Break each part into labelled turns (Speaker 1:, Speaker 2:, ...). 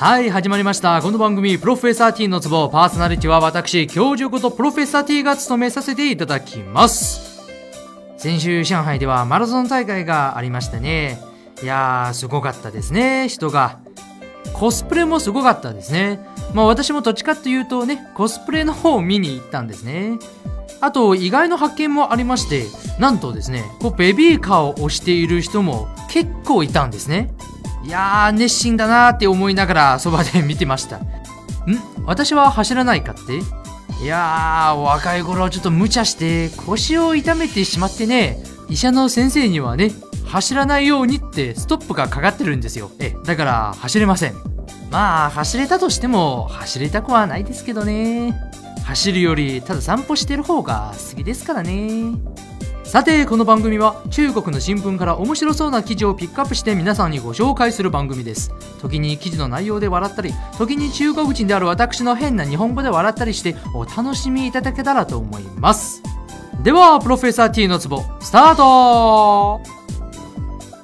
Speaker 1: はい始まりました。この番組「プロフェッサー T のツボ」パーソナリティは私教授ことプロフェッサー T が務めさせていただきます。先週上海ではマラソン大会がありましたね。いやーすごかったですね。人が。コスプレもすごかったですね。まあ私もどっちかというとねコスプレの方を見に行ったんですね。あと意外な発見もありましてなんとですねこうベビーカーを押している人も結構いたんですね。いやー熱心だなーって思いながらそばで見てました。ん？私は走らないかって？いやー若い頃ちょっと無茶して腰を痛めてしまってね。医者の先生にはね走らないようにってストップがかかってるんですよ。えだから走れません。まあ走れたとしても走りたくはないですけどね。走るよりただ散歩してる方が好きですからね。さてこの番組は中国の新聞から面白そうな記事をピックアップして皆さんにご紹介する番組です。時に記事の内容で笑ったり時に中国人である私の変な日本語で笑ったりしてお楽しみいただけたらと思います。ではプロフェッサー T のツボスタート。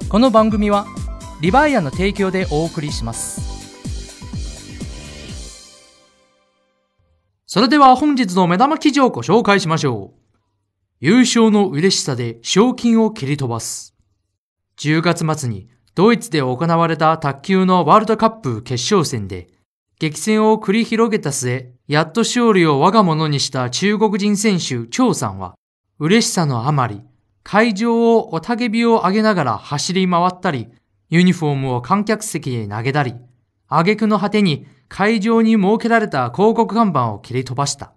Speaker 1: この番組はリバイアの提供でお送りします。それでは本日の目玉記事をご紹介しましょう。優勝の嬉しさで賞金を切り飛ばす。10月末にドイツで行われた卓球のワールドカップ決勝戦で、激戦を繰り広げた末、やっと勝利を我が物にした中国人選手張さんは、嬉しさのあまり、会場をおたけびを上げながら走り回ったり、ユニフォームを観客席へ投げたり、挙句の果てに会場に設けられた広告看板を切り飛ばした。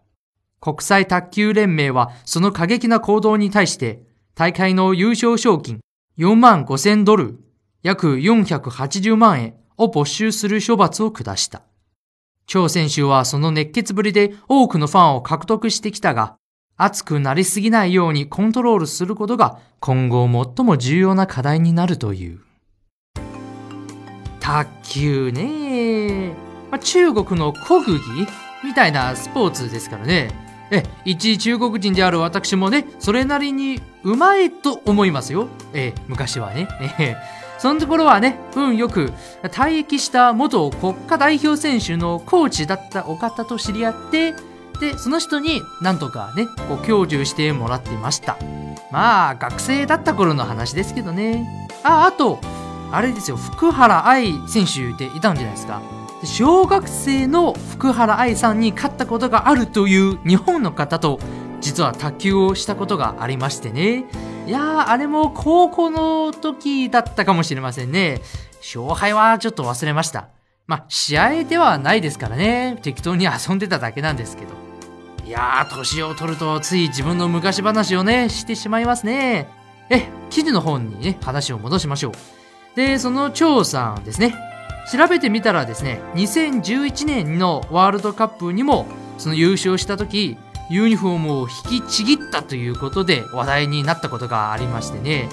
Speaker 1: 国際卓球連盟はその過激な行動に対して大会の優勝賞金4万5千ドル約480万円を没収する処罰を下した。張選手はその熱血ぶりで多くのファンを獲得してきたが、熱くなりすぎないようにコントロールすることが今後最も重要な課題になるという。卓球ね、まあ、中国の国技？みたいなスポーツですからね。え、一中国人である私もね、それなりにうまいと思いますよ。え、昔はね。えそのところはね、運よく退役した元国家代表選手のコーチだったお方と知り合って、で、その人になんとかね、こう享受してもらっていました。まあ、学生だった頃の話ですけどね。あ、あと、あれですよ、福原愛選手っていたんじゃないですか。小学生の福原愛さんに勝ったことがあるという日本の方と実は卓球をしたことがありましてね。いやーあれも高校の時だったかもしれませんね。勝敗はちょっと忘れました。まあ試合ではないですからね。適当に遊んでただけなんですけど。いやー年を取るとつい自分の昔話をねしてしまいますね。え記事の本にね話を戻しましょう。でその張さんですね。調べてみたらですね2011年のワールドカップにもその優勝した時ユニフォームを引きちぎったということで話題になったことがありましてね。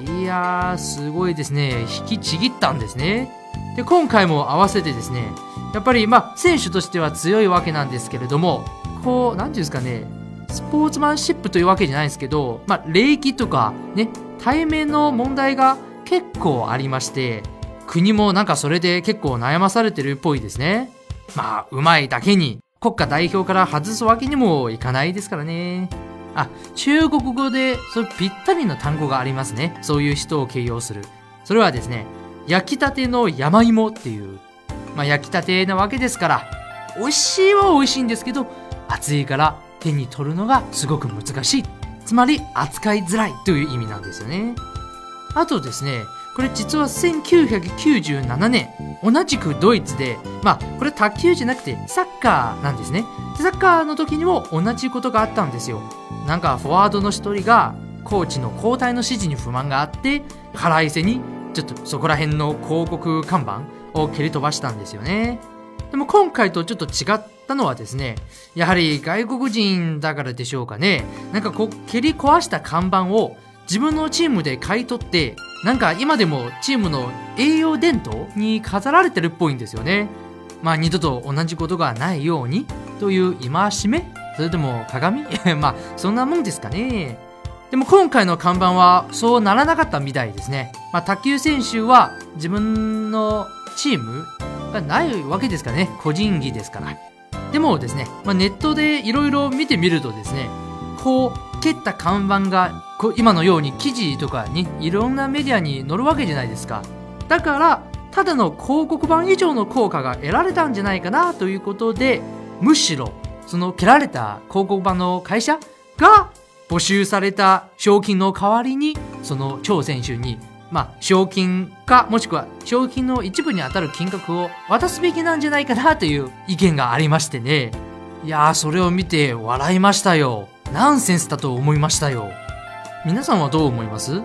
Speaker 1: いやーすごいですね。引きちぎったんですね。で今回も合わせてですねやっぱりまあ選手としては強いわけなんですけれどもこう何ていうんですかねスポーツマンシップというわけじゃないですけどまあ礼儀とかね対面の問題が結構ありまして国もなんかそれで結構悩まされてるっぽいですね。まあ、うまいだけに国家代表から外すわけにもいかないですからね。あ、中国語でそぴったりの単語がありますね。そういう人を形容する。それはですね、焼きたての山芋っていう、まあ焼きたてなわけですから、美味しいは美味しいんですけど、熱いから手に取るのがすごく難しい。つまり扱いづらいという意味なんですよね。あとですね、これ実は1997年同じくドイツでまあこれ卓球じゃなくてサッカーなんですね。サッカーの時にも同じことがあったんですよ。なんかフォワードの一人がコーチの交代の指示に不満があって腹いせにちょっとそこら辺の広告看板を蹴り飛ばしたんですよね。でも今回とちょっと違ったのはですねやはり外国人だからでしょうかね。なんかこう蹴り壊した看板を自分のチームで買い取ってなんか今でもチームの栄養伝統に飾られてるっぽいんですよね。まあ二度と同じことがないようにという戒め？それとも鏡？まあそんなもんですかね。でも今回の看板はそうならなかったみたいですね。まあ卓球選手は自分のチームがないわけですからね。個人技ですから。でもですね、まあ、ネットでいろいろ見てみるとですね、こう、蹴った看板が今のように記事とかにいろんなメディアに載るわけじゃないですか。だから、ただの広告版以上の効果が得られたんじゃないかなということで、むしろ、その蹴られた広告版の会社が募集された賞金の代わりに、その超選手に、まあ、賞金か、もしくは賞金の一部に当たる金額を渡すべきなんじゃないかなという意見がありましてね。いやー、それを見て笑いましたよ。ナンセンスだと思いましたよ。皆さんはどう思います？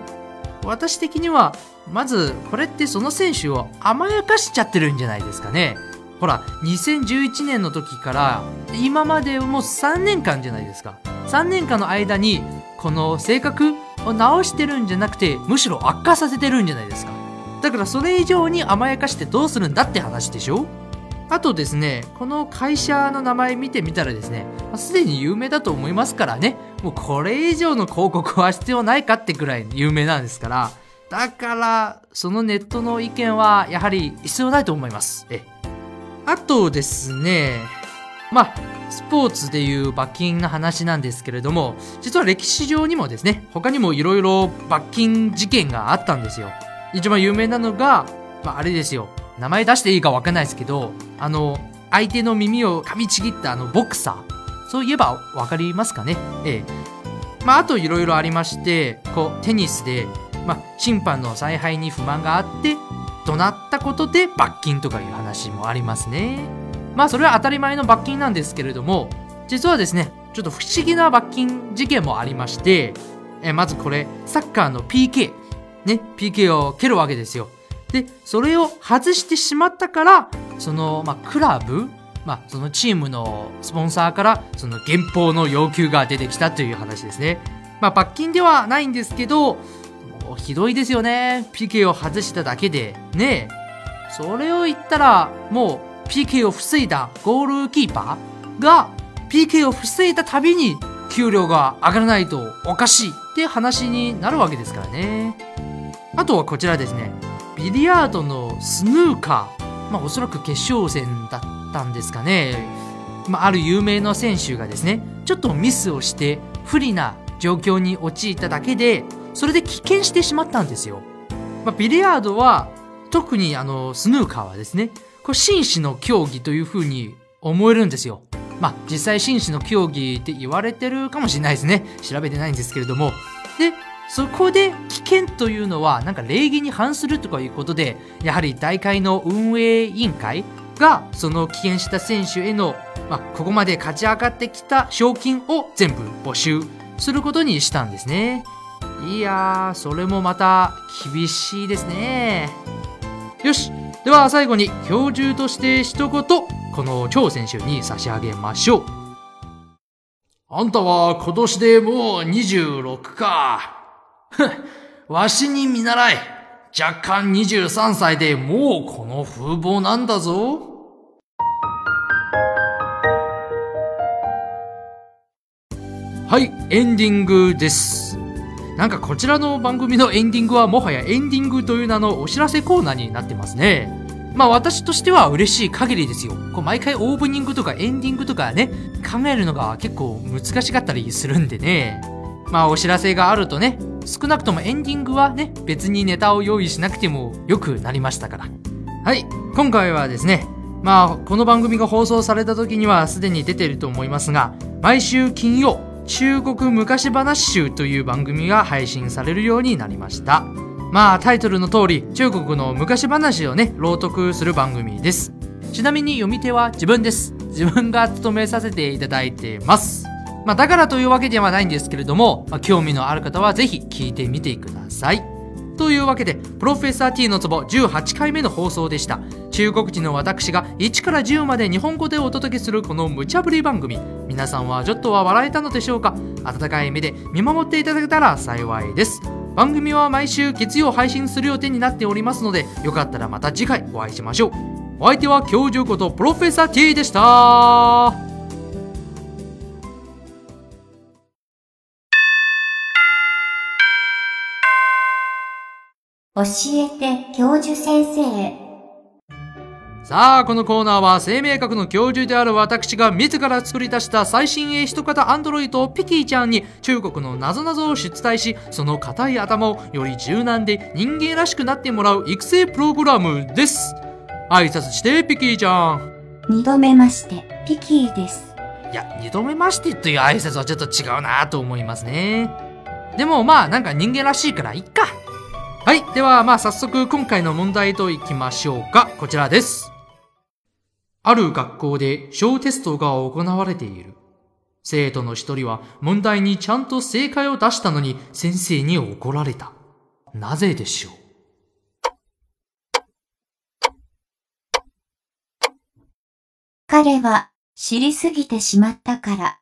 Speaker 1: 私的には、まず、これってその選手を甘やかしちゃってるんじゃないですかね。ほら、2011年の時から今までもう3年間じゃないですか。3年間の間に、この性格を直してるんじゃなくて、むしろ悪化させてるんじゃないですか。だからそれ以上に甘やかしてどうするんだって話でしょ？あとですね、この会社の名前見てみたらですね、すでに有名だと思いますからね、もうこれ以上の広告は必要ないかってくらい有名なんですから、だから、そのネットの意見はやはり必要ないと思います。えあとですね、まあ、スポーツでいう罰金の話なんですけれども、実は歴史上にもですね、他にもいろいろ罰金事件があったんですよ。一番有名なのが、まあ、あれですよ。名前出していいかわかんないですけど、あの、相手の耳を噛みちぎったあのボクサー。そういえばわかりますかね？ええ。まあ、あといろいろありまして、こう、テニスで、まあ、審判の采配に不満があって、怒鳴ったことで罰金とかいう話もありますね。まあ、それは当たり前の罰金なんですけれども、実はですね、ちょっと不思議な罰金事件もありまして、えまずこれ、サッカーの PK。ね、PK を蹴るわけですよ。で、それを外してしまったから、その、まあ、クラブ、まあ、そのチームのスポンサーから、その減俸の要求が出てきたという話ですね。まあ、罰金ではないんですけど、ひどいですよね。PK を外しただけで。ねそれを言ったら、もう PK を防いだゴールキーパーが PK を防いだたびに給料が上がらないとおかしいって話になるわけですからね。あとはこちらですね。ビリヤードのスヌーカー。まあおそらく決勝戦だったんですかね。まあある有名な選手がですね、ちょっとミスをして不利な状況に陥っただけで、それで棄権してしまったんですよ。まあ、ビリヤードは、特にあの、スヌーカーはですね、これ紳士の競技というふうに思えるんですよ。まあ、実際紳士の競技って言われてるかもしれないですね。調べてないんですけれども。で、そこで危険というのはなんか礼儀に反するとかいうことで、やはり大会の運営委員会がその棄権した選手への、まあ、ここまで勝ち上がってきた賞金を全部募集することにしたんですね。いやー、それもまた厳しいですね。よし。では最後に教授として一言、この超選手に差し上げましょう。あんたは今年でもう26か。わしに見習い。若干23歳でもうこの風貌なんだぞ。はい、エンディングです。なんかこちらの番組のエンディングはもはやエンディングという名のお知らせコーナーになってますね。まあ私としては嬉しい限りですよ。こう毎回オープニングとかエンディングとかね、考えるのが結構難しかったりするんでね。まあお知らせがあるとね、少なくともエンディングはね、別にネタを用意しなくても良くなりましたから。はい、今回はですね、まあこの番組が放送された時にはすでに出ていると思いますが、毎週金曜、中国昔話集という番組が配信されるようになりました。まあタイトルの通り中国の昔話をね、朗読する番組です。ちなみに読み手は自分です。自分が務めさせていただいてます。まあだからというわけではないんですけれども、まあ、興味のある方はぜひ聞いてみてください。というわけで、プロフェッサー T のツボ18回目の放送でした。中国人の私が1から10まで日本語でお届けするこの無茶ぶり番組。皆さんはちょっとは笑えたのでしょうか？温かい目で見守っていただけたら幸いです。番組は毎週月曜配信する予定になっておりますので、よかったらまた次回お会いしましょう。お相手は教授ことプロフェッサー T でした。
Speaker 2: 教えて教授先生
Speaker 1: さあ、このコーナーは生命学の教授である私が自ら作り出した最新鋭一型アンドロイドピキーちゃんに中国の謎々を出題し、その硬い頭をより柔軟で人間らしくなってもらう育成プログラムです。挨拶して、ピキーちゃん。
Speaker 2: 二度目まして、ピキーです。
Speaker 1: いや、二度目ましてという挨拶はちょっと違うなと思いますね。でもまあ、なんか人間らしいからいっか。はい。ではまあ早速今回の問題といきましょうか。こちらです。ある学校で小テストが行われている。生徒の一人は問題にちゃんと正解を出したのに先生に怒られた。なぜでしょう？
Speaker 2: 彼は知りすぎてしまったから。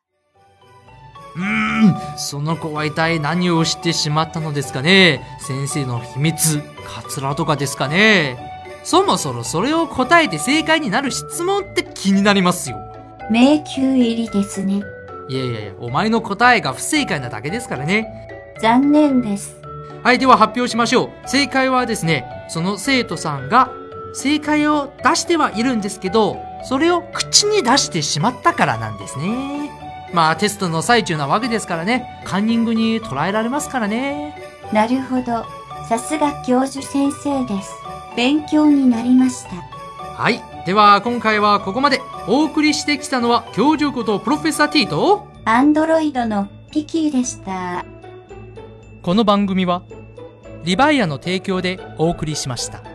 Speaker 1: うーん、その子は一体何を知ってしまったのですかね？先生の秘密、カツラとかですかね？そもそもそれを答えて正解になる質問って気になりますよ。
Speaker 2: 迷宮入りですね。
Speaker 1: いやいやいや、お前の答えが不正解なだけですからね。
Speaker 2: 残念です。
Speaker 1: はい、では発表しましょう。正解はですね、その生徒さんが正解を出してはいるんですけど、それを口に出してしまったからなんですね。まあテストの最中なわけですからね、カンニングに捉えられますからね。
Speaker 2: なるほど。さすが教授先生です。勉強になりました。
Speaker 1: はい。では今回はここまで。お送りしてきたのは教授ことプロフェッサー T と、
Speaker 2: アンドロイドのピキーでした。
Speaker 1: この番組はリバイアの提供でお送りしました。